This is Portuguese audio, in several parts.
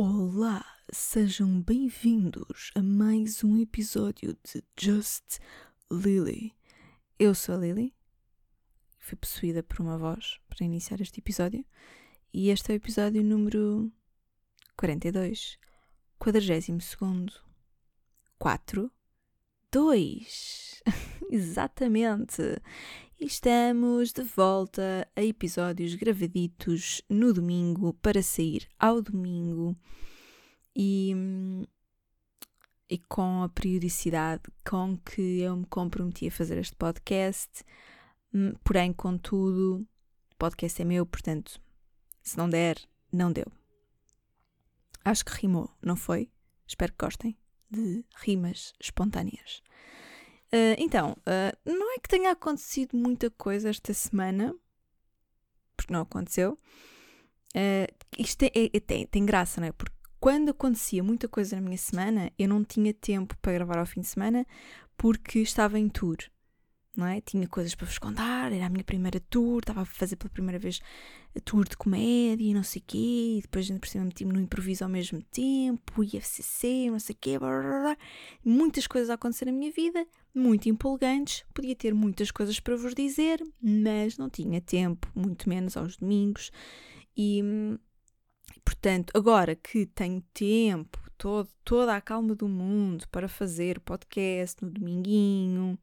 Olá, sejam bem-vindos a mais um episódio de Just Lily. Eu sou a Lily, fui possuída por uma voz para iniciar este episódio e este é o episódio número 42, 42. 4, 2. Exatamente. E estamos de volta a episódios gravaditos no domingo para sair ao domingo e, e com a periodicidade com que eu me comprometi a fazer este podcast. Hum, porém, contudo, o podcast é meu, portanto, se não der, não deu. Acho que rimou, não foi? Espero que gostem de rimas espontâneas. Uh, então, uh, não é que tenha acontecido muita coisa esta semana, porque não aconteceu. Uh, isto é, é, tem, tem graça, não é? Porque quando acontecia muita coisa na minha semana, eu não tinha tempo para gravar ao fim de semana porque estava em tour não é? Tinha coisas para vos contar, era a minha primeira tour, estava a fazer pela primeira vez a tour de comédia e não sei o quê, e depois por cima meti-me no improviso ao mesmo tempo, e FCC, não sei o quê, blá, blá, blá. muitas coisas a acontecer na minha vida, muito empolgantes, podia ter muitas coisas para vos dizer, mas não tinha tempo, muito menos aos domingos, e portanto, agora que tenho tempo, todo, toda a calma do mundo para fazer podcast no dominguinho,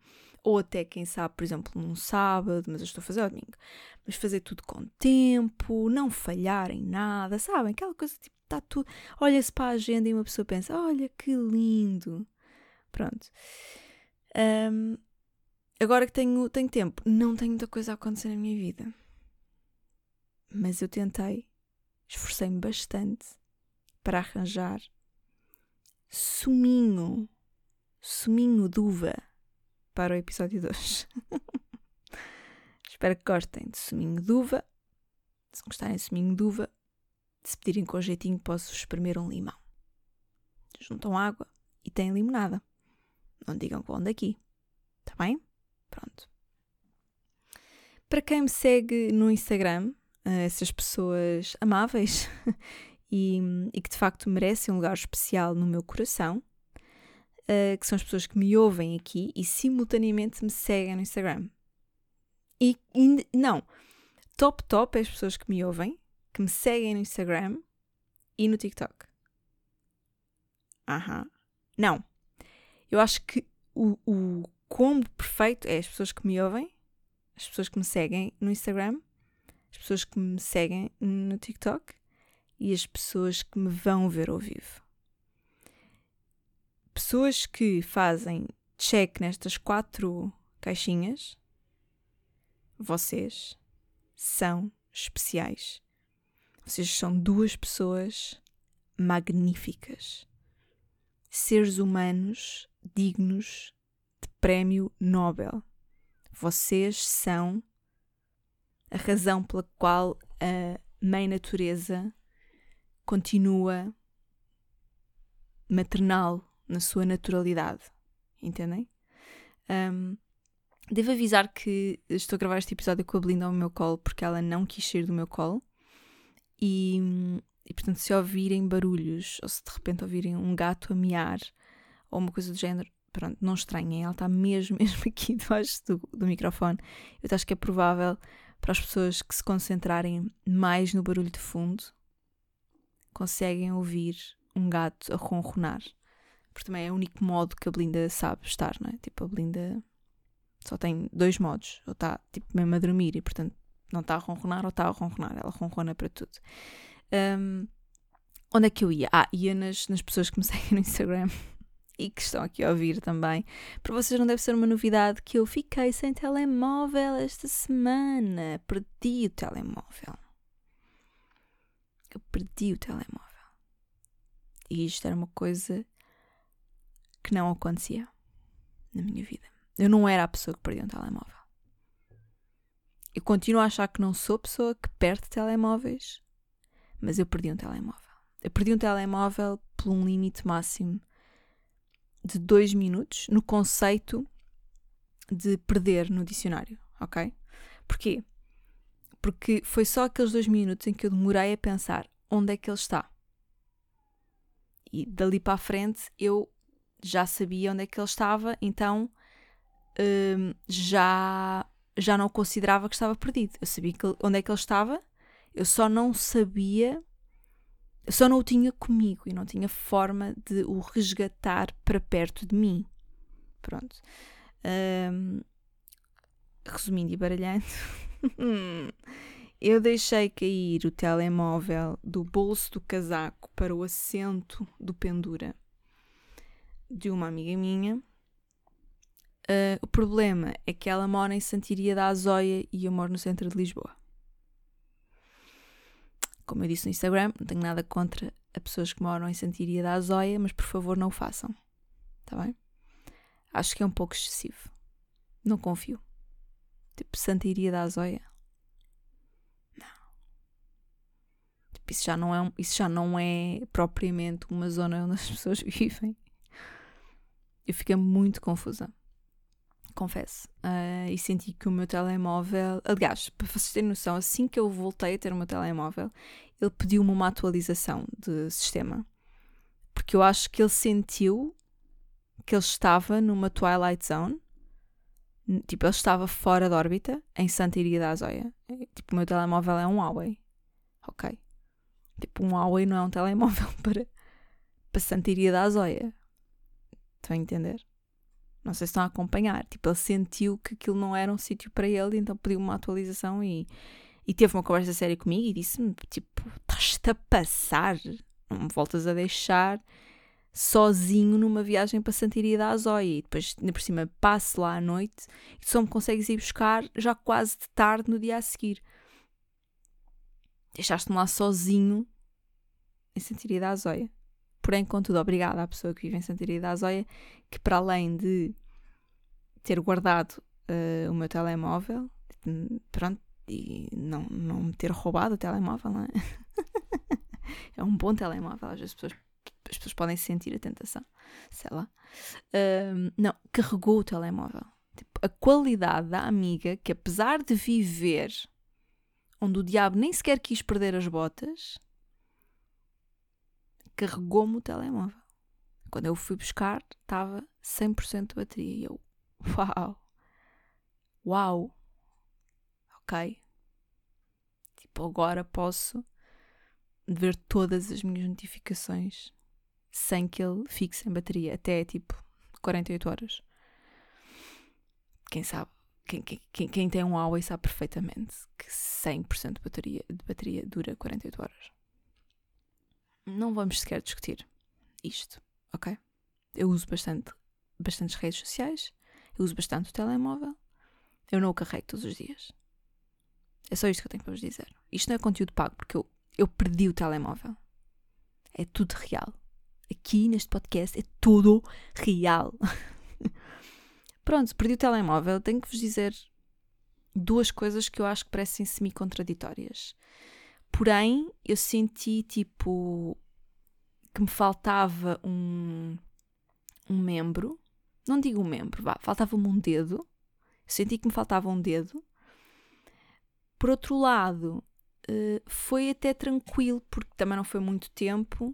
ou até, quem sabe, por exemplo, num sábado, mas eu estou a fazer ao domingo. Mas fazer tudo com tempo, não falhar em nada, sabem? Aquela coisa tipo, está tudo. Olha-se para a agenda e uma pessoa pensa: olha que lindo. Pronto. Um, agora que tenho, tenho tempo, não tenho muita coisa a acontecer na minha vida. Mas eu tentei, esforcei-me bastante para arranjar suminho, suminho de uva para o episódio 2. Espero que gostem de suminho de uva. Se gostarem de suminho de uva, se pedirem com jeitinho, posso espremer um limão. Juntam água e têm limonada. Não digam com onde aqui. Está bem? Pronto. Para quem me segue no Instagram, eh, essas pessoas amáveis e, e que de facto merecem um lugar especial no meu coração, uh, que são as pessoas que me ouvem aqui e simultaneamente me seguem no Instagram. E, e não, top top é as pessoas que me ouvem, que me seguem no Instagram e no TikTok. Aham. Não. Eu acho que o, o combo perfeito é as pessoas que me ouvem, as pessoas que me seguem no Instagram, as pessoas que me seguem no TikTok e as pessoas que me vão ver ao vivo pessoas que fazem check nestas quatro caixinhas, vocês são especiais. Vocês são duas pessoas magníficas. Seres humanos dignos de prémio Nobel. Vocês são a razão pela qual a Mãe Natureza continua maternal na sua naturalidade. Entendem? Um, devo avisar que estou a gravar este episódio com a Belinda ao meu colo porque ela não quis sair do meu colo. E, e portanto, se ouvirem barulhos ou se de repente ouvirem um gato a miar ou uma coisa do género, pronto, não estranhem, ela está mesmo, mesmo aqui debaixo do, do microfone. Eu acho que é provável para as pessoas que se concentrarem mais no barulho de fundo conseguem ouvir um gato a ronronar. Porque também é o único modo que a Belinda sabe estar, não é? Tipo, a Belinda só tem dois modos. Ou está, tipo, mesmo a dormir e, portanto, não está a ronronar ou está a ronronar. Ela ronrona para tudo. Um, onde é que eu ia? Ah, ia nas, nas pessoas que me seguem no Instagram e que estão aqui a ouvir também. Para vocês não deve ser uma novidade que eu fiquei sem telemóvel esta semana. Perdi o telemóvel. Eu perdi o telemóvel. E isto era uma coisa que não acontecia na minha vida. Eu não era a pessoa que perdia um telemóvel. Eu continuo a achar que não sou pessoa que perde telemóveis, mas eu perdi um telemóvel. Eu perdi um telemóvel por um limite máximo de dois minutos no conceito de perder no dicionário, ok? Porquê? Porque foi só aqueles dois minutos em que eu demorei a pensar onde é que ele está. e dali para a frente eu já sabia onde é que ele estava, então hum, já, já não considerava que estava perdido. Eu sabia que, onde é que ele estava, eu só não sabia, só não o tinha comigo e não tinha forma de o resgatar para perto de mim. Pronto. Hum, resumindo e baralhando, eu deixei cair o telemóvel do bolso do casaco para o assento do pendura de uma amiga minha. Uh, o problema é que ela mora em Santiria da Azóia e eu moro no centro de Lisboa. Como eu disse no Instagram, não tenho nada contra as pessoas que moram em Santiria da Azóia, mas por favor não o façam. Tá bem? Acho que é um pouco excessivo. Não confio. Tipo, Santiria da Azóia. Não. Tipo, isso já não é, isso já não é propriamente uma zona onde as pessoas vivem. Eu fiquei muito confusa. Confesso. Uh, e senti que o meu telemóvel. Aliás, para vocês terem noção, assim que eu voltei a ter o meu telemóvel, ele pediu-me uma atualização de sistema. Porque eu acho que ele sentiu que ele estava numa Twilight Zone. Tipo, ele estava fora da órbita, em Santa Iria da Azóia. Tipo, o meu telemóvel é um Huawei. Ok. Tipo, um Huawei não é um telemóvel para, para Santa Iria da Azóia. Estão a entender? Não sei se estão a acompanhar. Tipo, ele sentiu que aquilo não era um sítio para ele, então pediu uma atualização e, e teve uma conversa séria comigo e disse-me: Tipo, estás-te a passar? Não me voltas a deixar sozinho numa viagem para Santiria da Azóia e depois, por cima, passe lá à noite e só me consegues ir buscar já quase de tarde no dia a seguir. Deixaste-me lá sozinho em Santiria da Azóia. Porém, contudo, obrigada à pessoa que vive em Santiria da Azóia, que para além de ter guardado uh, o meu telemóvel, pronto, e não, não me ter roubado o telemóvel, não é? é um bom telemóvel, às vezes as pessoas, as pessoas podem sentir a tentação, sei lá. Uh, não, carregou o telemóvel. Tipo, a qualidade da amiga que, apesar de viver onde o diabo nem sequer quis perder as botas, carregou-me o telemóvel. Quando eu fui buscar, estava 100% de bateria. E eu, uau, uau, ok. Tipo, agora posso ver todas as minhas notificações sem que ele fique sem bateria, até tipo 48 horas. Quem sabe, quem, quem, quem tem um Huawei sabe perfeitamente que 100% de bateria, de bateria dura 48 horas não vamos sequer discutir isto, ok? Eu uso bastante, bastantes redes sociais, eu uso bastante o telemóvel, eu não o carrego todos os dias. É só isto que eu tenho para vos dizer. Isto não é conteúdo pago, porque eu, eu perdi o telemóvel. É tudo real. Aqui neste podcast é tudo real. Pronto, perdi o telemóvel. Tenho que vos dizer duas coisas que eu acho que parecem semi-contraditórias. Porém, eu senti tipo que me faltava um, um membro. Não digo um membro, faltava-me um dedo. Senti que me faltava um dedo. Por outro lado, uh, foi até tranquilo, porque também não foi muito tempo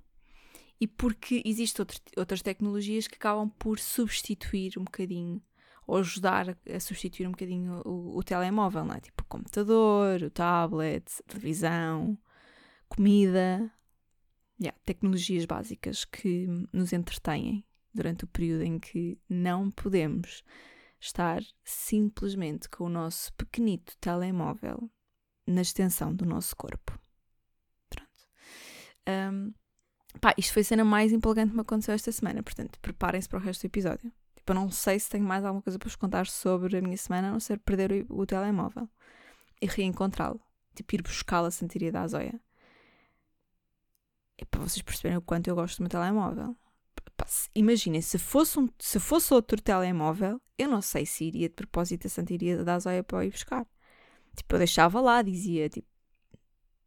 e porque existem outras tecnologias que acabam por substituir um bocadinho ou ajudar a substituir um bocadinho o, o telemóvel, não é? Tipo o computador, o tablet, televisão, comida, yeah, tecnologias básicas que nos entretêm durante o período em que não podemos estar simplesmente com o nosso pequenito telemóvel na extensão do nosso corpo. Pronto. Um, pá, isto foi a cena mais empolgante que me aconteceu esta semana, portanto, preparem-se para o resto do episódio. Tipo, eu não sei se tenho mais alguma coisa para vos contar sobre a minha semana, a não ser perder o, o telemóvel e reencontrá-lo. Tipo, ir buscá-lo a Santiria da Azóia. É para vocês perceberem o quanto eu gosto do meu telemóvel. Imaginem, se fosse, um, se fosse outro telemóvel, eu não sei se iria de propósito a Santiria da Azóia para ir buscar. Tipo, eu deixava lá, dizia, tipo,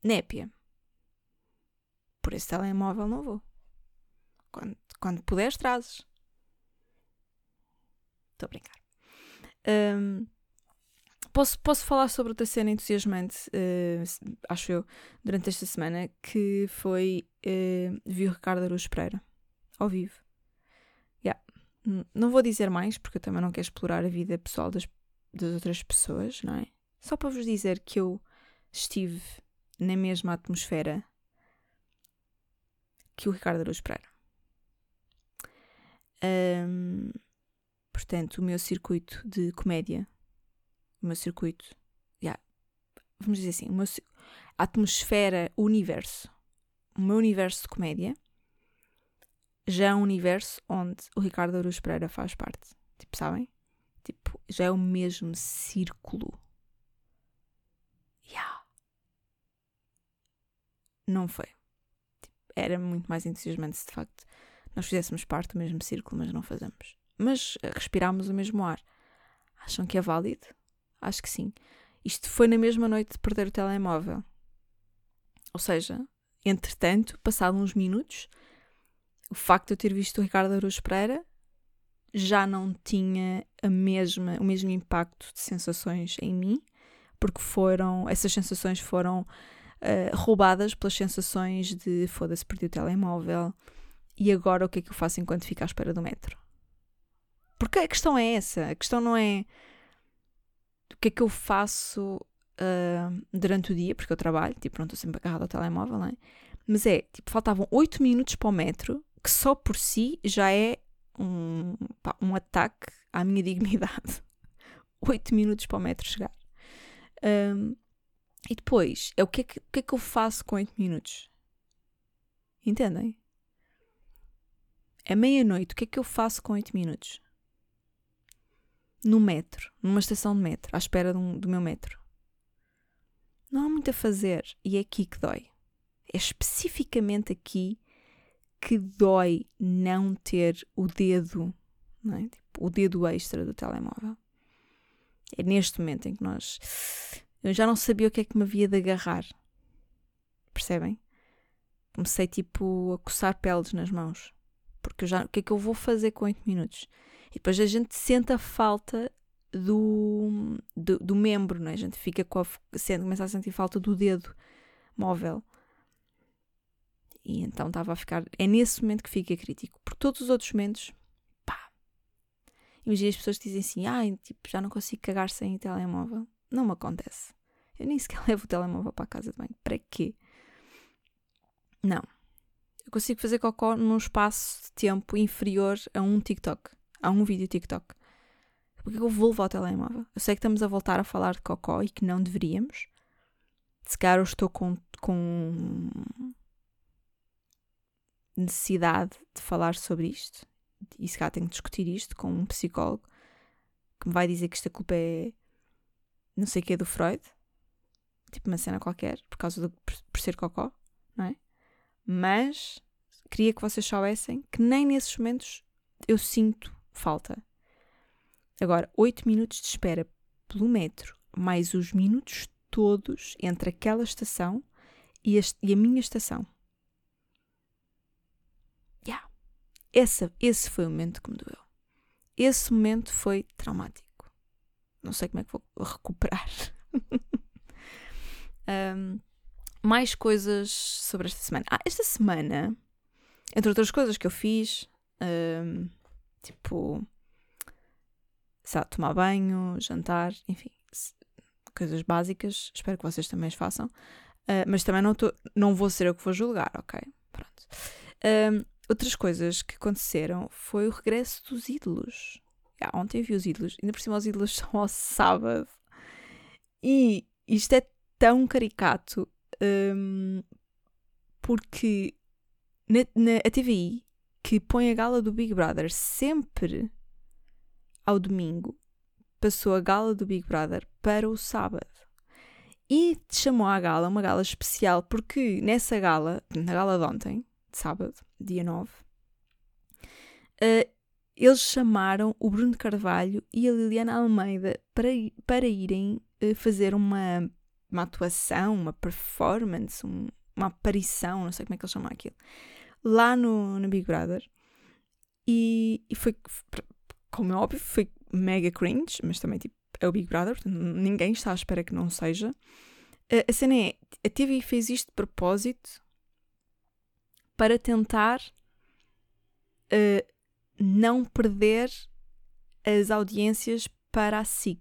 népia. Por esse telemóvel não vou. Quando, quando puderes, trazes. Estou a brincar. Um, posso, posso falar sobre outra cena entusiasmante, uh, acho eu, durante esta semana, que foi uh, vi o Ricardo Aruz Pereira ao vivo. Yeah. Não vou dizer mais, porque eu também não quero explorar a vida pessoal das, das outras pessoas, não é? Só para vos dizer que eu estive na mesma atmosfera que o Ricardo Araújo Pereira. Um, portanto, o meu circuito de comédia, o meu circuito, yeah, vamos dizer assim, meu, a atmosfera, o universo, o meu universo de comédia, já é um universo onde o Ricardo Araújo Pereira faz parte. Tipo, sabem? Tipo, já é o mesmo círculo. Yeah. Não foi. Tipo, era muito mais entusiasmante se de facto nós fizéssemos parte do mesmo círculo, mas não fazemos. Mas eh, respirámos o mesmo ar. Acham que é válido? Acho que sim. Isto foi na mesma noite de perder o telemóvel. Ou seja, entretanto, passado uns minutos, o facto de eu ter visto o Ricardo Araújo Pereira já não tinha a mesma, o mesmo impacto de sensações em mim, porque foram, essas sensações foram uh, roubadas pelas sensações de foda-se, perdi o telemóvel, e agora o que é que eu faço enquanto fico à espera do metro? Porque a questão é essa. A questão não é o que é que eu faço uh, durante o dia, porque eu trabalho, tipo, não estou sempre agarrada ao telemóvel, não é? Mas é, tipo, faltavam 8 minutos para o metro, que só por si já é um, pá, um ataque à minha dignidade. 8 minutos para o metro chegar. Um, e depois, é o que é que, o que é que eu faço com 8 minutos? Entendem? É meia-noite, o que é que eu faço com 8 minutos? No metro, numa estação de metro, à espera um, do meu metro. Não há muito a fazer e é aqui que dói. É especificamente aqui que dói não ter o dedo, é? tipo, o dedo extra do telemóvel. É neste momento em que nós. Eu já não sabia o que é que me havia de agarrar. Percebem? Comecei tipo a coçar peles nas mãos porque já, o que é que eu vou fazer com 8 minutos? E depois a gente sente a falta do, do, do membro, não é? A gente fica com a, sente, começa a sentir falta do dedo móvel. E então estava a ficar. É nesse momento que fica crítico. Por todos os outros momentos, pá. Imagina as pessoas que dizem assim: ah, tipo, já não consigo cagar sem telemóvel. Não me acontece. Eu nem sequer levo o telemóvel para a casa de banho. Para quê? Não eu consigo fazer cocó num espaço de tempo inferior a um TikTok, a um vídeo TikTok. Porque eu vou levar o telemóvel. Eu sei que estamos a voltar a falar de cocó e que não deveríamos. Se calhar eu estou com, com necessidade de falar sobre isto. E se calhar tenho que discutir isto com um psicólogo que me vai dizer que esta culpa é não sei o que é do Freud. Tipo uma cena qualquer, por causa do por ser cocó, não é? Mas queria que vocês soubessem que nem nesses momentos eu sinto falta. Agora, 8 minutos de espera pelo metro, mais os minutos todos entre aquela estação e a, e a minha estação. Yeah. Essa, esse foi o momento que me doeu. Esse momento foi traumático. Não sei como é que vou recuperar. um, mais coisas sobre esta semana. Ah, esta semana, entre outras coisas que eu fiz, um, tipo, sabe, tomar banho, jantar, enfim, coisas básicas. Espero que vocês também as façam. Uh, mas também não, tô, não vou ser eu que vou julgar, ok? Pronto. Um, outras coisas que aconteceram foi o regresso dos ídolos. Yeah, ontem vi os ídolos, ainda por cima os ídolos são ao sábado. E isto é tão caricato um, porque na, na, a TVI, que põe a gala do Big Brother sempre ao domingo, passou a gala do Big Brother para o sábado. E chamou à gala uma gala especial, porque nessa gala, na gala de ontem, de sábado, dia 9, uh, eh, eles chamaram o Bruno Carvalho e a Liliana Almeida para, para irem uh, fazer uma uma atuação, uma performance, um, uma aparição, não sei como é que eles chamam aquilo, lá no, no Big Brother. E, e foi, como é óbvio, foi mega cringe, mas também tipo, é o Big Brother, portanto, ninguém está à espera que não seja. A, a cena é, a TV fez isto de propósito para tentar uh, não perder as audiências para a SIC.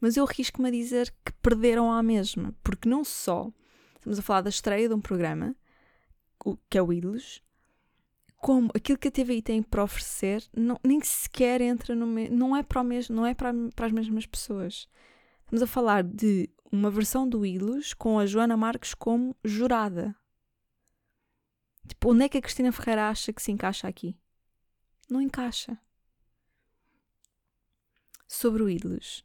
Mas eu risco-me a dizer que perderam à mesma, porque não só estamos a falar da estreia de um programa, que é o Ídolos, como aquilo que a TVI tem para oferecer não, nem sequer entra no não é para o mesmo, não é para, para as mesmas pessoas. Estamos a falar de uma versão do Ídolos com a Joana Marques como jurada. Tipo, onde é que a Cristina Ferreira acha que se encaixa aqui? Não encaixa. Sobre o Ídolos.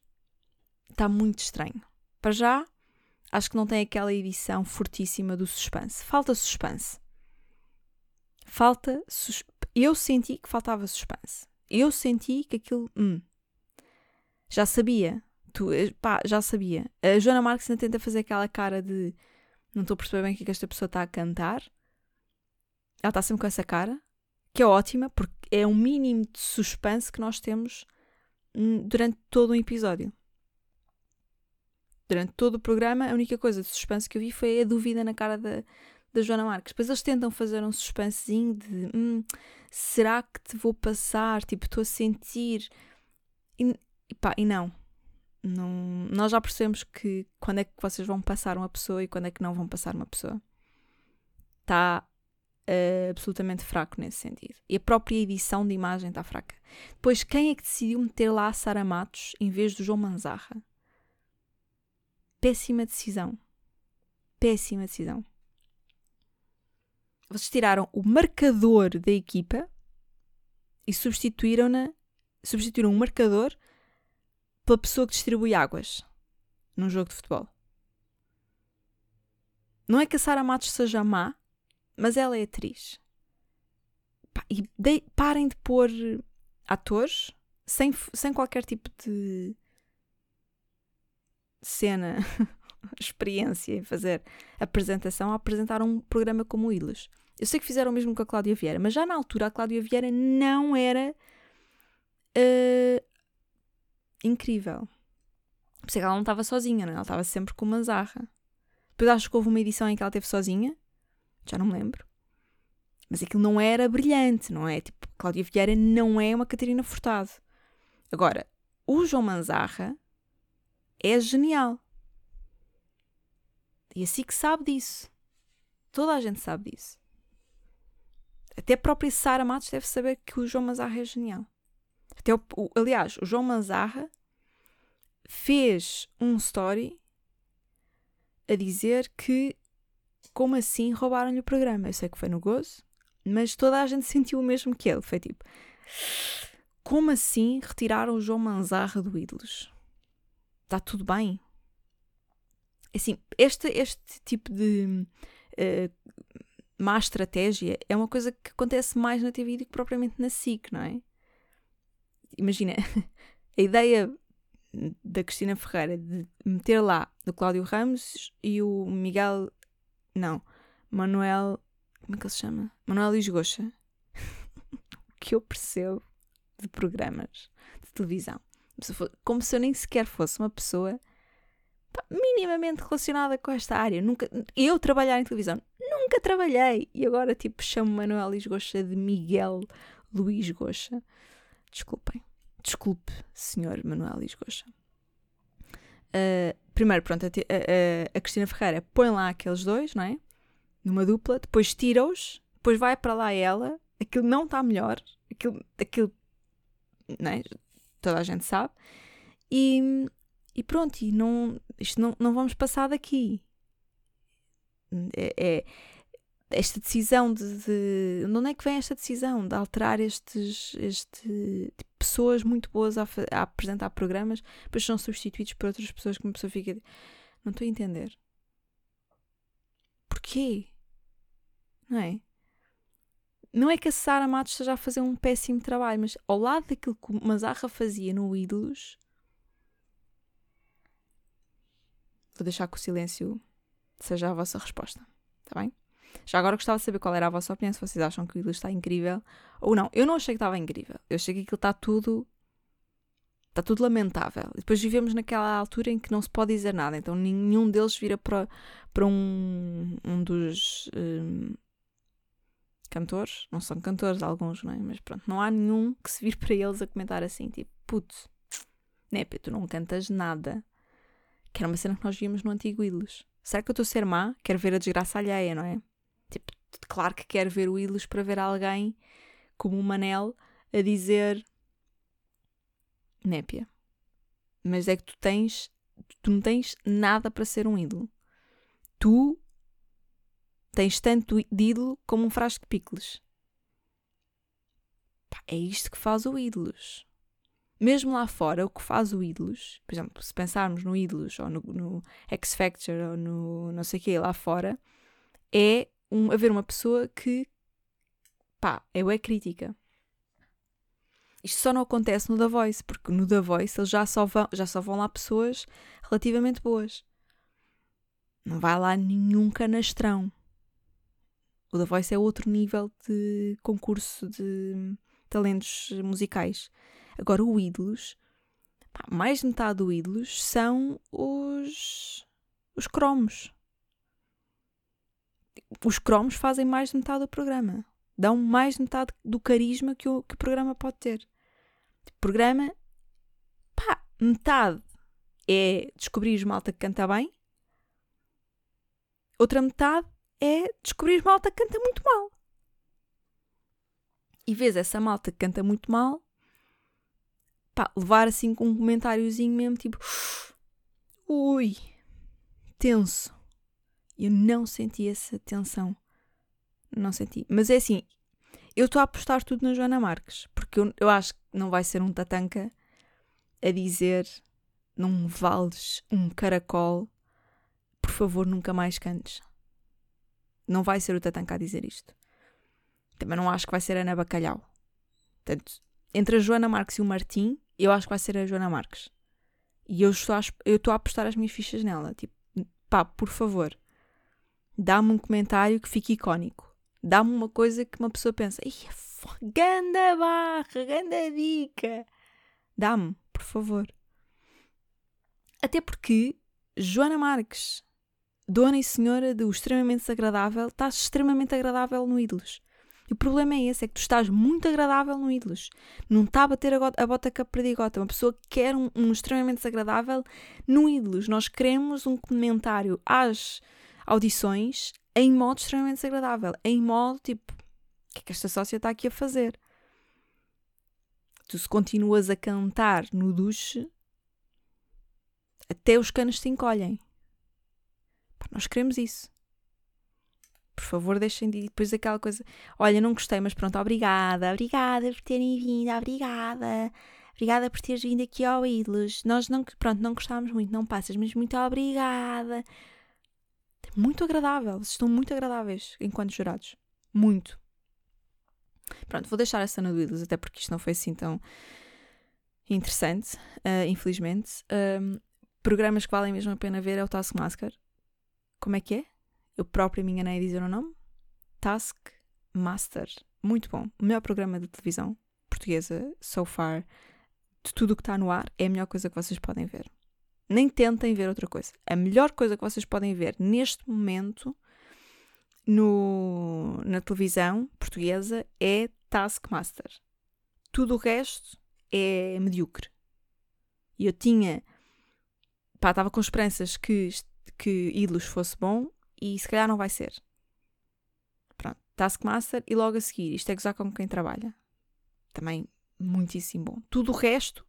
Está muito estranho. Para já, acho que não tem aquela edição fortíssima do suspense. Falta suspense. Falta. Eu senti que faltava suspense. Eu senti que aquilo. Hum, já sabia. Tu, eh, pá, já sabia. A Joana Marques ainda tenta fazer aquela cara de. Não estou a perceber bem o que, é que esta pessoa está a cantar. Ela está sempre com essa cara. Que é ótima, porque é um mínimo de suspense que nós temos hum, durante todo o episódio. Durante todo o programa, a única coisa de suspense que eu vi foi a dúvida na cara da, da Joana Marques. Depois eles tentam fazer um suspensezinho de hum, será que te vou passar? Tipo, estou a sentir. E, e pá, e não. não. Nós já percebemos que quando é que vocês vão passar uma pessoa e quando é que não vão passar uma pessoa. Está uh, absolutamente fraco nesse sentido. E a própria edição de imagem está fraca. Depois, quem é que decidiu meter lá a Sara Matos em vez do João Manzarra? Péssima decisão. Péssima decisão vocês tiraram o marcador da equipa e substituíram-na, substituíram um marcador pela pessoa que distribui águas num jogo de futebol. Não é que a Sara Matos seja má, mas ela é atriz. E de, parem de pôr atores sem, sem qualquer tipo de cena, experiência em fazer apresentação, a apresentar um programa como o Ilhas. Eu sei que fizeram o mesmo com a Cláudia Vieira, mas já na altura a Cláudia Vieira não era uh, incrível. Por isso é que ela não estava sozinha, não é? Ela estava sempre com uma zarra. Depois acho que houve uma edição em que ela esteve sozinha, já não me lembro. Mas aquilo não era brilhante, não é? Tipo, Cláudia Vieira não é uma Catarina Furtado. Agora, o João Manzarra é genial. E assim que sabe disso. Toda a gente sabe disso. Até a própria Sara Matos deve saber que o João Mazarra é genial. Até o, o, aliás, o João Mazarra fez um story a dizer que como assim roubaram-lhe o programa. Eu sei que foi no gozo, mas toda a gente sentiu o mesmo que ele. Foi tipo, como assim retiraram o João Manzarra do Ídolos? Está tudo bem? Assim, este, este tipo de uh, má estratégia é uma coisa que acontece mais na TV do que propriamente na SIC, não é? Imagina, a ideia da Cristina Ferreira de meter lá o Cláudio Ramos e o Miguel. Não, Manuel. Como é que ele se chama? Manuel Lisgocha. o que eu percebo de programas de televisão. Como se eu nem sequer fosse uma pessoa minimamente relacionada com esta área. Nunca, eu trabalhar em televisão nunca trabalhei. E agora, tipo, chamo Manuel Goxa de Miguel Luís Goxa. Desculpem. Desculpe, senhor Manuel Goxa. Uh, primeiro, pronto, a, a, a, Cristina Ferreira põe lá aqueles dois, não é? Numa dupla, depois tira-os, depois vai para lá ela, aquilo não está melhor, aquilo, aquilo não é? toda a gente sabe, e, e pronto, e não, isto não, não vamos passar daqui. É, é, esta decisão de, de, Onde é que vem esta decisão de alterar estes. Este, tipo, pessoas muito boas a, a, apresentar programas, depois são substituídos por outras pessoas que uma pessoa fica. Não estou a entender. Porquê? Não é? Não é que a Sara Matos esteja a fazer um péssimo trabalho, mas ao lado daquilo que o Mazarra fazia no Ídolos. Vou deixar que o silêncio seja a vossa resposta. Está bem? Já agora gostava de saber qual era a vossa opinião, se vocês acham que aquilo está incrível ou não. Eu não achei que estava incrível. Eu achei que aquilo está tudo. Está tudo lamentável. E depois vivemos naquela altura em que não se pode dizer nada. Então nenhum deles vira para, para um, um dos um, cantores, não são cantores alguns, não é? Mas pronto, não há nenhum que se vir para eles a comentar assim, tipo, putz, népia, tu não cantas nada. Que era uma cena que nós víamos no antigo Ilus. Será que eu estou a ser má? Quero ver a desgraça alheia, não é? Tipo, claro que quero ver o Ilus para ver alguém como o Manel a dizer népia. Mas é que tu tens, tu não tens nada para ser um ídolo. Tu tens tanto de ídolo como um frasco de picles. É isto que faz o ídolos. Mesmo lá fora, o que faz o ídolos, por exemplo, se pensarmos no ídolos ou no, no X Factor ou no não sei o que lá fora, é um, haver uma pessoa que pá, é é crítica. Isto só não acontece no The Voice, porque no The Voice eles já só vão, já só vão lá pessoas relativamente boas. Não vai lá nenhum canastrão. O The Voice é outro nível de concurso de talentos musicais. Agora, o Ídolos, pá, mais de metade do Ídolos são os, os cromos. Os cromos fazem mais de metade do programa. Dão mais de metade do carisma que o, que o programa pode ter. Programa, pá, metade é descobrir malta que canta bem, outra metade é descobrir malta que canta muito mal. E vês essa malta que canta muito mal, pá, levar assim com um comentáriozinho mesmo, tipo, ui, tenso. Eu não senti essa tensão. Não senti. Mas é assim, eu estou a apostar tudo na Joana Marques, porque eu, eu acho que não vai ser um tatanca a dizer não vales um caracol, por favor, nunca mais cantes. Não vai ser o Tatanka a dizer isto. Também não acho que vai ser Ana Bacalhau. Portanto, entre a Joana Marques e o Martim, eu acho que vai ser a Joana Marques. E eu estou a, eu estou a apostar as minhas fichas nela. Tipo, pá, por favor, dá-me um comentário que fique icónico. Dá-me uma coisa que uma pessoa pensa, ganda barra, ganda dica. Dá-me, por favor. Até porque Joana Marques dona e senhora do extremamente desagradável, estás extremamente agradável no Ídolos. E o problema é esse, é que tu estás muito agradável no Ídolos. Não está a bater a, a bota com a. Uma pessoa que quer um, um extremamente desagradável no Ídolos. Nós queremos um comentário às audições em modo extremamente desagradável. Em modo, tipo, o que é que esta sócia está aqui a fazer? Tu se continuas a cantar no duche, até os canos se encolhem. Nós queremos isso. Por favor, deixem de. Depois aquela coisa. Olha, não gostei, mas pronto, obrigada. Obrigada por terem vindo. Obrigada. Obrigada por teres vindo aqui ao Ídolos. Nós não, pronto, não gostávamos muito, não passas, mas muito obrigada. Muito agradável. Estão muito agradáveis enquanto jurados. Muito. Pronto, vou deixar a cena do Ídolos, até porque isto não foi assim tão interessante, uh, infelizmente. Um, programas que valem mesmo a pena ver é o Taskmaster. Como é que é? Eu própria me enganei a dizer o nome. Task Master. Muito bom. O melhor programa de televisão portuguesa, so far, de tudo o que está no ar, é a melhor coisa que vocês podem ver. Nem tentem ver outra coisa. A melhor coisa que vocês podem ver neste momento no, na televisão portuguesa é Taskmaster. Tudo o resto é medíocre. E eu tinha. Pá, estava com esperanças que que Ilus fosse bom e se calhar não vai ser. Pronto, Taskmaster e logo a seguir, isto é gozar com quem trabalha. Também muitíssimo bom. Tudo o resto,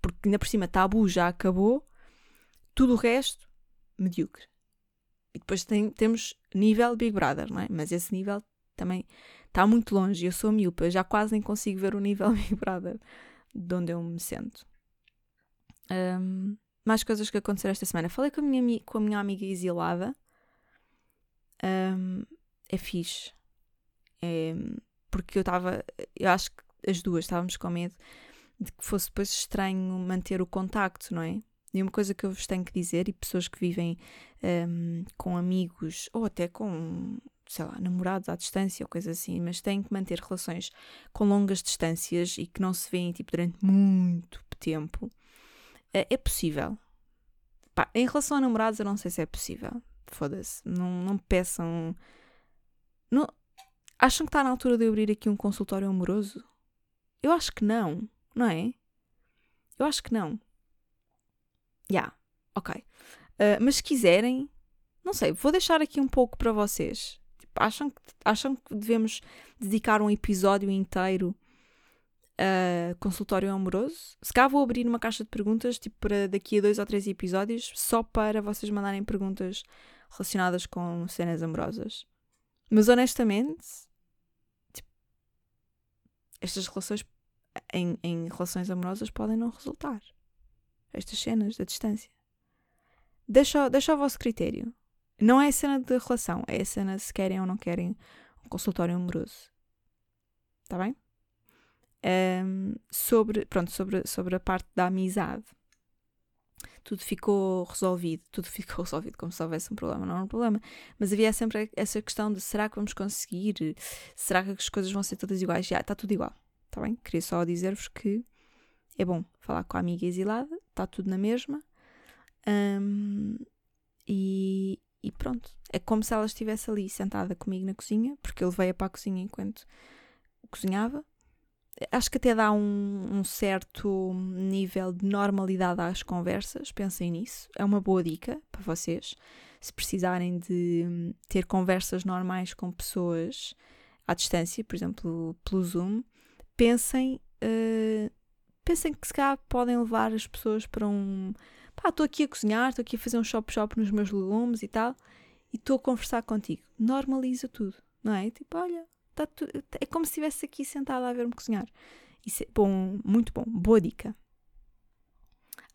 porque ainda por cima Tabu já acabou, tudo o resto, medíocre. E depois tem, temos nível Big Brother, não é? Mas esse nível também está muito longe. Eu sou miúpa, já quase nem consigo ver o nível Big Brother de onde eu me sento. Um, mais coisas que aconteceram esta semana. Falei com a minha, com a minha amiga exilada. Um, é fixe. É, porque eu estava. Eu acho que as duas estávamos com medo de que fosse depois estranho manter o contacto, não é? E uma coisa que eu vos tenho que dizer, e pessoas que vivem um, com amigos ou até com, sei lá, namorados à distância ou coisa assim, mas têm que manter relações com longas distâncias e que não se veem tipo, durante muito tempo, é, é possível. Em relação a namorados, eu não sei se é possível. Foda-se. Não, não peçam. Não... Acham que está na altura de abrir aqui um consultório amoroso? Eu acho que não, não é? Eu acho que não. Já, yeah, ok. Uh, mas se quiserem, não sei, vou deixar aqui um pouco para vocês. Tipo, acham, que, acham que devemos dedicar um episódio inteiro a consultório amoroso? Se cá vou abrir uma caixa de perguntas, tipo, para daqui a dois ou três episódios, só para vocês mandarem perguntas relacionadas com cenas amorosas. Mas honestamente, estas relações em, em relações amorosas podem não resultar. Estas cenas da distância. Deixa, deixa ao vosso critério. Não é a cena de relação, é a cena se querem ou não querem um consultório amoroso. Está bem? Um, sobre, pronto, sobre, sobre a parte da amizade. Tudo ficou resolvido, tudo ficou resolvido como se houvesse um problema, não era um problema. Mas havia sempre essa questão de será que vamos conseguir? Será que as coisas vão ser todas iguais? Já, está tudo igual. Está bem? Queria só dizer-vos que é bom falar com a amiga exilada, está tudo na mesma. Um, e, e, pronto. É como se ela estivesse ali sentada comigo na cozinha, porque ele veio para a cozinha enquanto cozinhava. Acho que até dá um, um certo nível de normalidade às conversas. Pensem nisso. É uma boa dica para vocês. Se precisarem de ter conversas normais com pessoas à distância, por exemplo, pelo Zoom, pensem, uh, pensem que se calhar podem levar as pessoas para um. Pá, estou aqui a cozinhar, estou aqui a fazer um shop-shop nos meus legumes e tal, e estou a conversar contigo. Normaliza tudo, não é? Tipo, olha, tá tu... é como se estivesse aqui sentada a ver-me cozinhar. Isso é bom, muito bom, boa dica.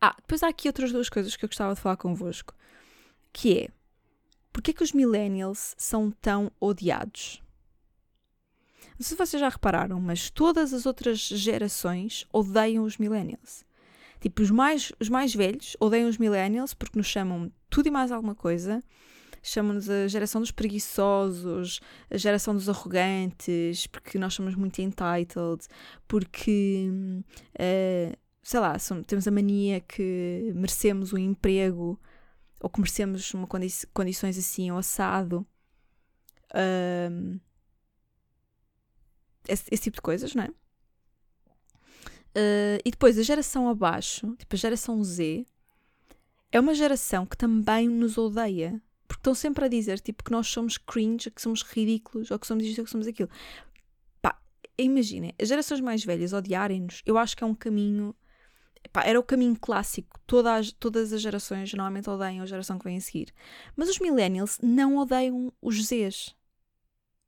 Ah, depois há aqui outras duas coisas que eu gostava de falar convosco, que é, porque é que os millennials são tão odiados? Não sei se vocês já repararam, mas todas as outras gerações odeiam os millennials. Tipo, os mais, os mais velhos odeiam os millennials porque nos chamam tudo e mais alguma coisa. Chamam-nos a geração dos preguiçosos, a geração dos arrogantes, porque nós somos muito entitled, porque, uh, sei lá, somos, temos a mania que merecemos um emprego ou que merecemos uma condi condições assim, ou assado. Esse, esse tipo de coisas, não é? Uh, e depois a geração abaixo, tipo a geração Z, é uma geração que também nos odeia. Porque estão sempre a dizer tipo, que nós somos cringe, que somos ridículos, ou que somos isto, ou que somos aquilo. Pá, imaginem, as gerações mais velhas odiarem-nos, eu acho que é um caminho. Pá, era o caminho clássico. Todas, todas as gerações normalmente odeiam a geração que vem a seguir. Mas os millennials não odeiam os Zs.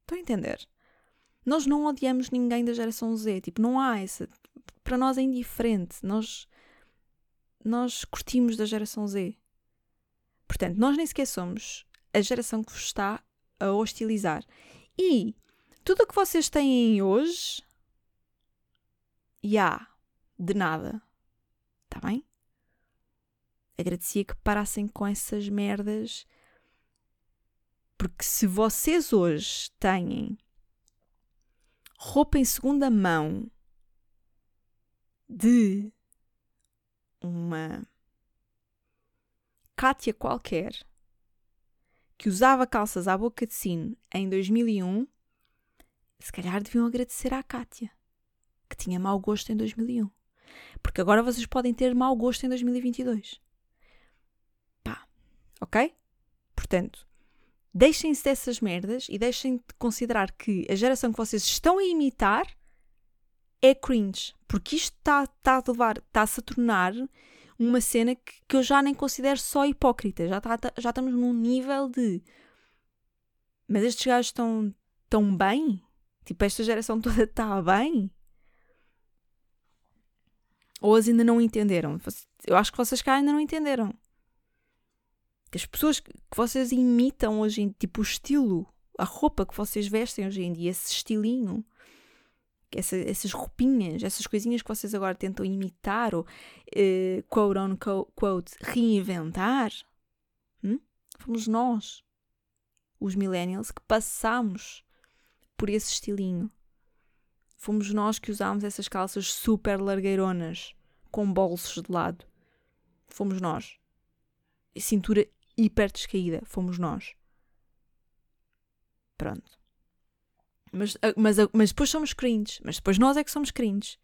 Estão a entender? Nós não odiamos ninguém da geração Z, tipo, não há essa. Para nós é indiferente. Nós, nós curtimos da geração Z. Portanto, nós nem sequer somos a geração que vos está a hostilizar. E tudo o que vocês têm hoje, já, de nada. Está bem? Agradecia que parassem com essas merdas. Porque se vocês hoje têm roupa em segunda mão de uma Kátia qualquer que usava calças à boca de sino em 2001, se calhar deviam agradecer à Kátia, que tinha mau gosto em 2001. Porque agora vocês podem ter mau gosto em 2022. Pá, ok? Portanto, Deixem-se dessas merdas e deixem de considerar que a geração que vocês estão a imitar é cringe. Porque isto está tá a levar, está-se a tornar uma cena que, que, eu já nem considero só hipócrita. Já, tá, tá, já estamos num nível de. Mas estes gajos estão tão bem? Tipo, esta geração toda está bem? Ou as ainda não entenderam? Eu acho que vocês cá ainda não entenderam as pessoas que vocês imitam hoje em tipo o estilo, a roupa que vocês vestem hoje em dia, esse estilinho, essa, essas roupinhas, essas coisinhas que vocês agora tentam imitar ou uh, quote on quote reinventar, hum? fomos nós, os millennials, que passamos por esse estilinho. Fomos nós que usámos essas calças super largueironas com bolsos de lado. Fomos nós. Cintura hiper descaída. Fomos nós. Pronto. Mas, ah, mas, ah, mas depois somos cringe. Mas depois nós é que somos cringe.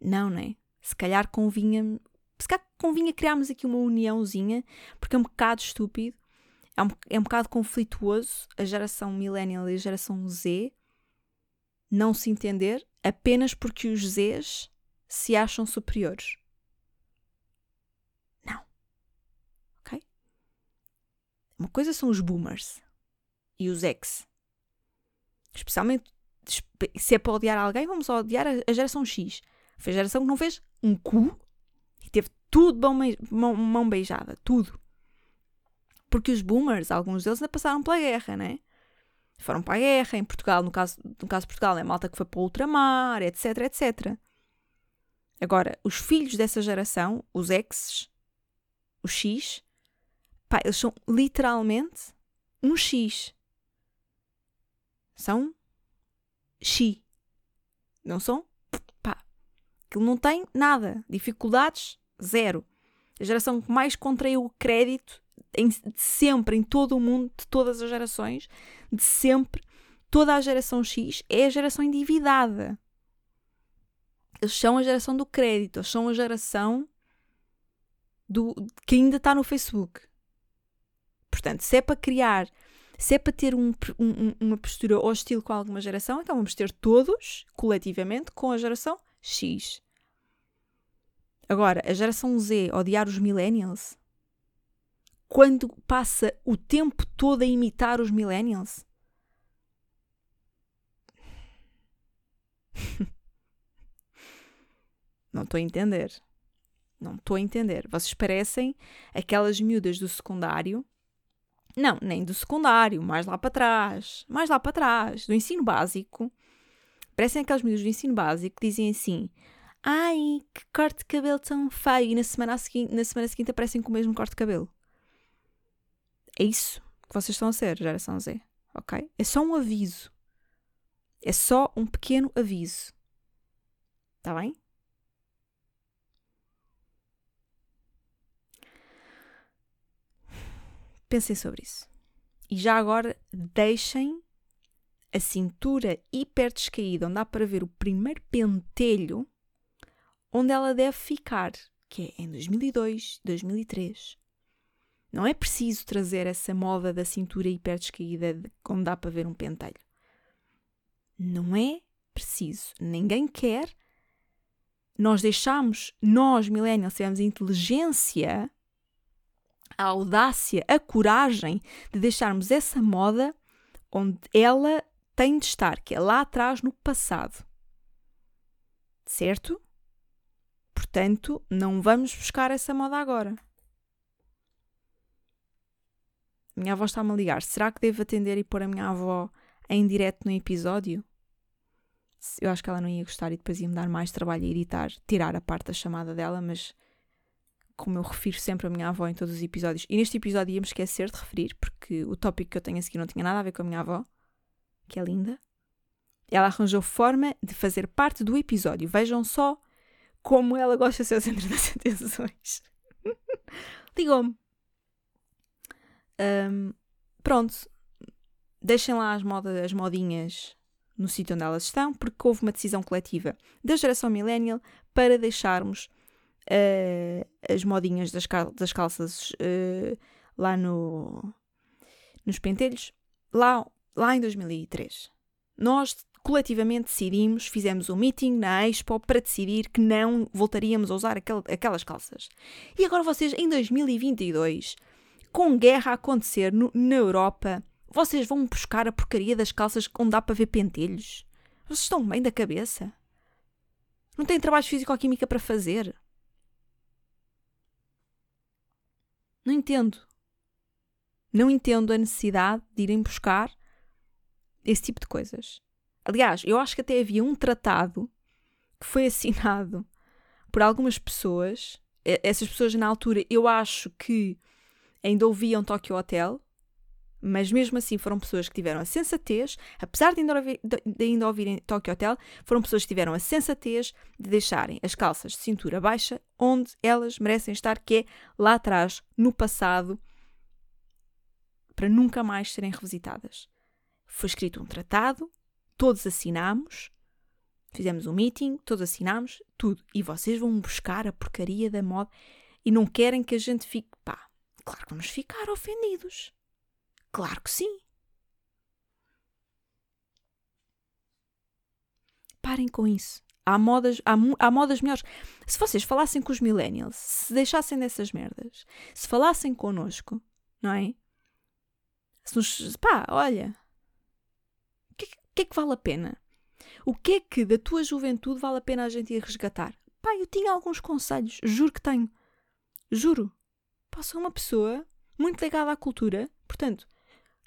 Não, né? Se calhar convinha. Se calhar convinha criarmos aqui uma uniãozinha, porque é um bocado estúpido, é um, é um bocado conflituoso a geração millennial e a geração Z não se entender apenas porque os Zs se acham superiores. Não. Ok? Uma coisa são os boomers e os X. Especialmente se é para odiar alguém, vamos odiar a, geração X. Foi a geração que não fez um cu e teve tudo bom, mão, mão beijada. Tudo. Porque os boomers, alguns deles ainda passaram pela guerra, né? Foram para a guerra, em Portugal, no caso, no caso de Portugal, é malta que foi para o ultramar, etc, etc. Agora, os filhos dessa geração, os exes, os X, pá, eles são literalmente um X. São X. Não são? Pá. Aquilo não tem nada. Dificuldades, zero. A geração que mais contraiu o crédito em, de sempre, em todo o mundo, de todas as gerações, de sempre, toda a geração X é a geração endividada. Eles são a geração do crédito, eles são a geração do, que ainda está no Facebook. Portanto, se é para criar, se é para ter um, um, uma postura hostil com alguma geração, então vamos ter todos, coletivamente, com a geração X. Agora, a geração Z odiar os millennials, quando passa o tempo todo a imitar os millennials? Não estou a entender. Não estou a entender. Vocês parecem aquelas miúdas do secundário. Não, nem do secundário, mais lá para trás. Mais lá para trás, do ensino básico. Parecem aquelas miúdas do ensino básico que dizem assim: Ai, que corte de cabelo tão feio. E na semana, na semana seguinte aparecem com o mesmo corte de cabelo. É isso que vocês estão a ser, geração Z. Ok? É só um aviso. É só um pequeno aviso. Está bem? Pensem sobre isso. E já agora deixem a cintura hiper descaída, onde dá para ver o primeiro pentelho, onde ela deve ficar, que é em 2002, 2003. Não é preciso trazer essa moda da cintura hiper descaída como dá para ver um pentelho. Não é preciso. Ninguém quer. Nós deixamos, nós, millennials, tivemos a inteligência, a audácia, a coragem de deixarmos essa moda onde ela tem de estar, que é lá atrás no passado. Certo? Portanto, não vamos buscar essa moda agora. Minha avó está-me a ligar. Será que devo atender e pôr a minha avó em direto no episódio? Eu acho que ela não ia gostar e depois ia-me dar mais trabalho a editar, tirar a parte da chamada dela, mas como eu refiro sempre a minha avó em todos os episódios, e neste episódio ia-me esquecer de referir, porque o tópico que eu tenho a seguir não tinha nada a ver com a minha avó, que é linda. Ela arranjou forma de fazer parte do episódio. Vejam só como ela gosta de ser o centro das atenções. Ligou-me. Um, pronto, deixem lá as, modas, as modinhas no sítio onde elas estão, porque houve uma decisão coletiva da geração millennial para deixarmos uh, as modinhas das, cal das calças uh, lá no, nos pentelhos, lá, lá em 2003. Nós coletivamente decidimos, fizemos um meeting na Expo para decidir que não voltaríamos a usar aquel, aquelas calças. E agora vocês, em 2022, com guerra a acontecer no, na Europa, vocês vão buscar a porcaria das calças onde dá para ver pentelhos? Vocês estão bem da cabeça? Não têm trabalho físico-química para fazer? Não entendo. Não entendo a necessidade de irem buscar esse tipo de coisas. Aliás, eu acho que até havia um tratado que foi assinado por algumas pessoas. Essas pessoas, na altura, eu acho que ainda ouviam Tokyo Hotel, mas mesmo assim foram pessoas que tiveram a sensatez, apesar de ainda, ouvir, de ainda ouvirem Tokyo Hotel, foram pessoas que tiveram a sensatez de deixarem as calças de cintura baixa onde elas merecem estar, que é lá atrás, no passado, para nunca mais serem revisitadas. foi escrito um tratado, todos assinámos, fizemos um meeting, todos assinámos, tudo. E vocês vão buscar a porcaria da moda e não querem que a gente fique. Pá, claro que vamos ficar ofendidos. Claro que sim. Parem com isso. Há modas, há, há modas melhores. Se vocês falassem com os millennials, se deixassem dessas merdas, se falassem connosco, não é? Se nos. pá, olha. O que, que é que vale a pena? O que é que da tua juventude vale a pena a gente ir resgatar? Pá, eu tinha alguns conselhos, juro que tenho. Juro. Pá, sou uma pessoa muito ligada à cultura, portanto,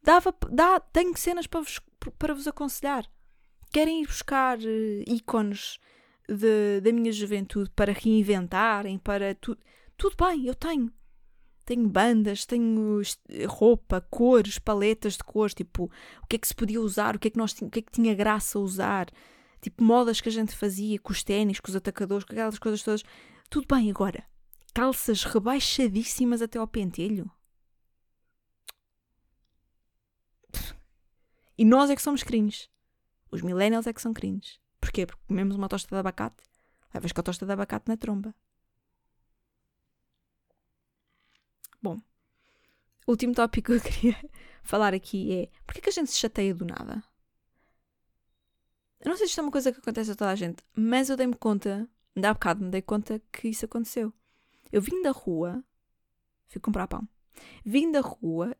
dava, dá, tenho cenas para vos, para vos aconselhar. Querem ir buscar uh, ícones de, da minha juventude para reinventarem, para tudo. Tudo bem, eu tenho. Tenho bandas, tenho roupa, cores, paletas de cores, tipo, o que é que se podia usar, o que é que, nós, o que, é que tinha graça a usar, tipo, modas que a gente fazia, com os ténis, com os atacadores, com aquelas coisas todas. Tudo bem agora. Calças rebaixadíssimas até ao pentelho. E nós é que somos cringes. Os millennials é que são cringes. Porquê? Porque comemos uma tosta de abacate, levas com a tosta de abacate na tromba. Bom, o último tópico que eu queria falar aqui é porquê que a gente se chateia do nada? Eu não sei se isto é uma coisa que acontece a toda a gente, mas eu dei-me conta, ainda há bocado me dei conta que isso aconteceu. Eu vim da rua, fui comprar pão. Vim da rua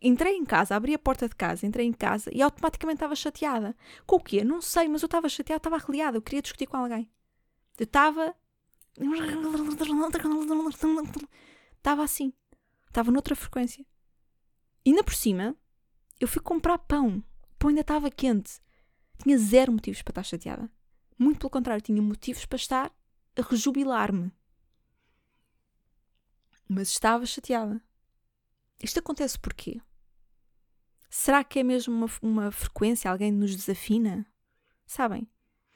entrei em casa, abri a porta de casa, entrei em casa e automaticamente estava chateada. Com o quê? Não sei, mas eu estava chateada, estava arreliada, eu queria discutir com alguém. Eu estava. Estava assim. Estava noutra frequência. E ainda por cima, eu fui comprar pão. O pão ainda estava quente. Tinha zero motivos para estar chateada. Muito pelo contrário, tinha motivos para estar a rejubilar-me. Mas estava chateada. Isto acontece porquê? Será que é mesmo uma, uma frequência? Alguém nos desafina? Sabem?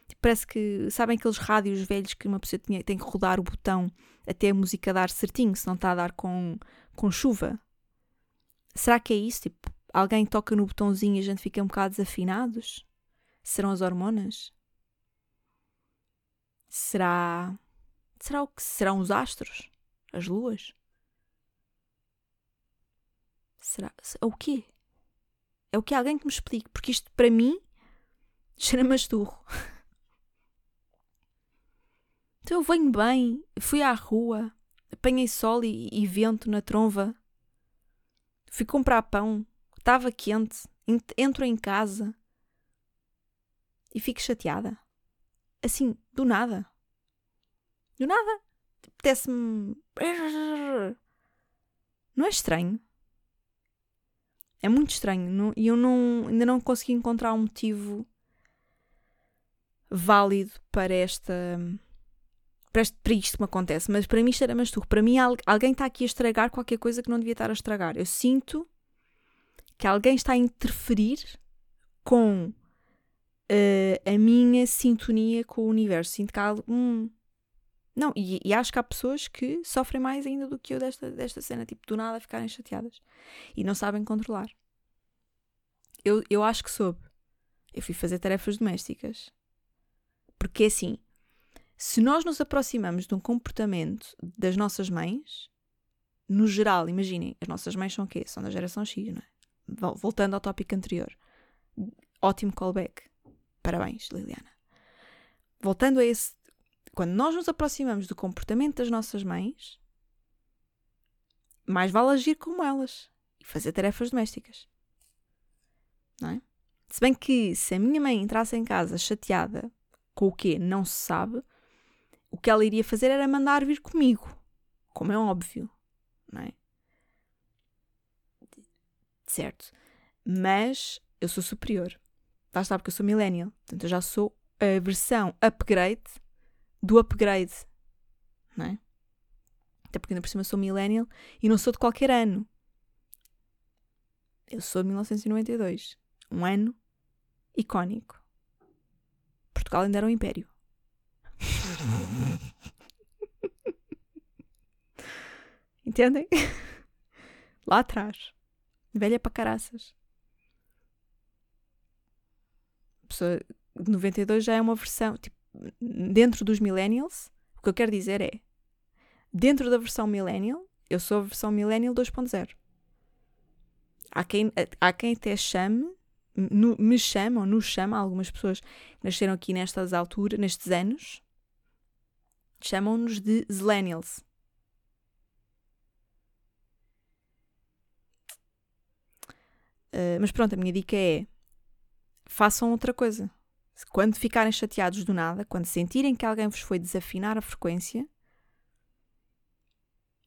Tipo, parece que. Sabem aqueles rádios velhos que uma pessoa tinha, tem que rodar o botão até a música dar certinho, se não está a dar com, com chuva? Será que é isso? Tipo, alguém toca no botãozinho e a gente fica um bocado desafinados? Serão as hormonas? Será. Será o que? Serão os astros? As luas? Será? É o quê? É o que alguém que me explique, porque isto para mim cheira-me a esturro. Então eu venho bem, fui à rua, apanhei sol e, e vento na tromba, fui comprar pão, estava quente, entro em casa e fico chateada. Assim, do nada. Do nada. Apetece-me. Não é estranho? É muito estranho e eu não, ainda não consegui encontrar um motivo válido para esta. Para, este, para isto que me acontece, mas para mim isto era masturro. Para mim, alguém está aqui a estragar qualquer coisa que não devia estar a estragar. Eu sinto que alguém está a interferir com uh, a minha sintonia com o universo. Sinto que há. Hum, não, e, e, acho que há pessoas que sofrem mais ainda do que eu desta, desta cena, tipo, do nada ficarem chateadas e não sabem controlar. Eu, eu acho que soube. Eu fui fazer tarefas domésticas. Porque assim, se nós nos aproximamos de um comportamento das nossas mães, no geral, imaginem, as nossas mães são o quê? São da geração X, não é? Voltando ao tópico anterior. Ótimo callback. Parabéns, Liliana. Voltando a esse quando nós nos aproximamos do comportamento das nossas mães, mais vale agir como elas e fazer tarefas domésticas. Não é? Se bem que se a minha mãe entrasse em casa chateada com o quê? Não se sabe. O que ela iria fazer era mandar vir comigo, como é óbvio, não é? Certo. Mas eu sou superior. Lá está porque eu sou millennial. Portanto, eu já sou a versão upgrade do upgrade, não é? Até porque ainda por cima sou millennial e não sou de qualquer ano. Eu sou de 1992. Um ano icónico. Portugal ainda era um império. Entendem? Lá atrás. Velha para caraças. pessoa de 92 já é uma versão. Tipo, dentro dos millennials, o que eu quero dizer é. Dentro da versão millennial, eu sou a versão millennial 2.0. Há quem, há quem até chame, no, me chamam, nos chama, algumas pessoas que nasceram aqui nestas alturas, nestes anos, chamam-nos de Zillennials. Uh, mas pronto, a minha dica é façam outra coisa. Quando ficarem chateados do nada, quando sentirem que alguém vos foi desafinar a frequência,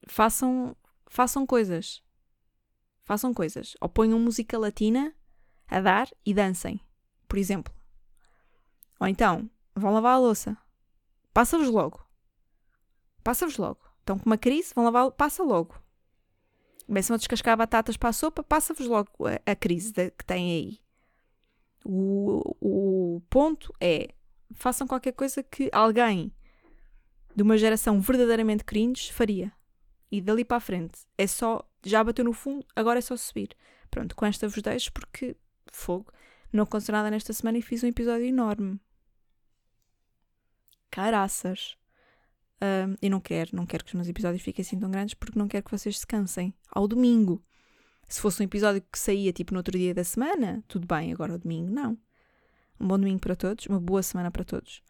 façam, façam coisas. Façam coisas. Ou ponham música latina a dar e dancem, por exemplo. Ou então, vão lavar a louça. Passa-vos logo. Passa-vos logo. Estão com uma crise, vão lavar, passa logo. Começam a descascar batatas para a sopa, passa-vos logo a, a crise de, que têm aí. O, o ponto é: façam qualquer coisa que alguém de uma geração verdadeiramente cringe faria. E dali para a frente é só. Já bateu no fundo, agora é só subir. Pronto, com esta vos deixo porque fogo. Não aconteceu nada nesta semana e fiz um episódio enorme. Caraças. Um, e não quero, não quero que os meus episódios fiquem assim tão grandes porque não quero que vocês se cansem. Ao domingo. Se fosse um episódio que saía tipo no outro dia da semana, tudo bem, agora ao domingo, não. Um bom domingo para todos, uma boa semana para todos.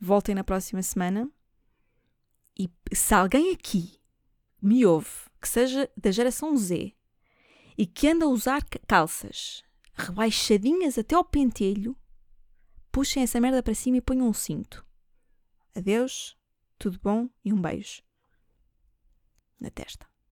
Voltem na próxima semana. E se alguém aqui me ouve que seja da geração Z e que anda a usar calças rebaixadinhas até ao pentelho, puxem essa merda para cima e ponham um cinto. Adeus, tudo bom e um beijo na testa.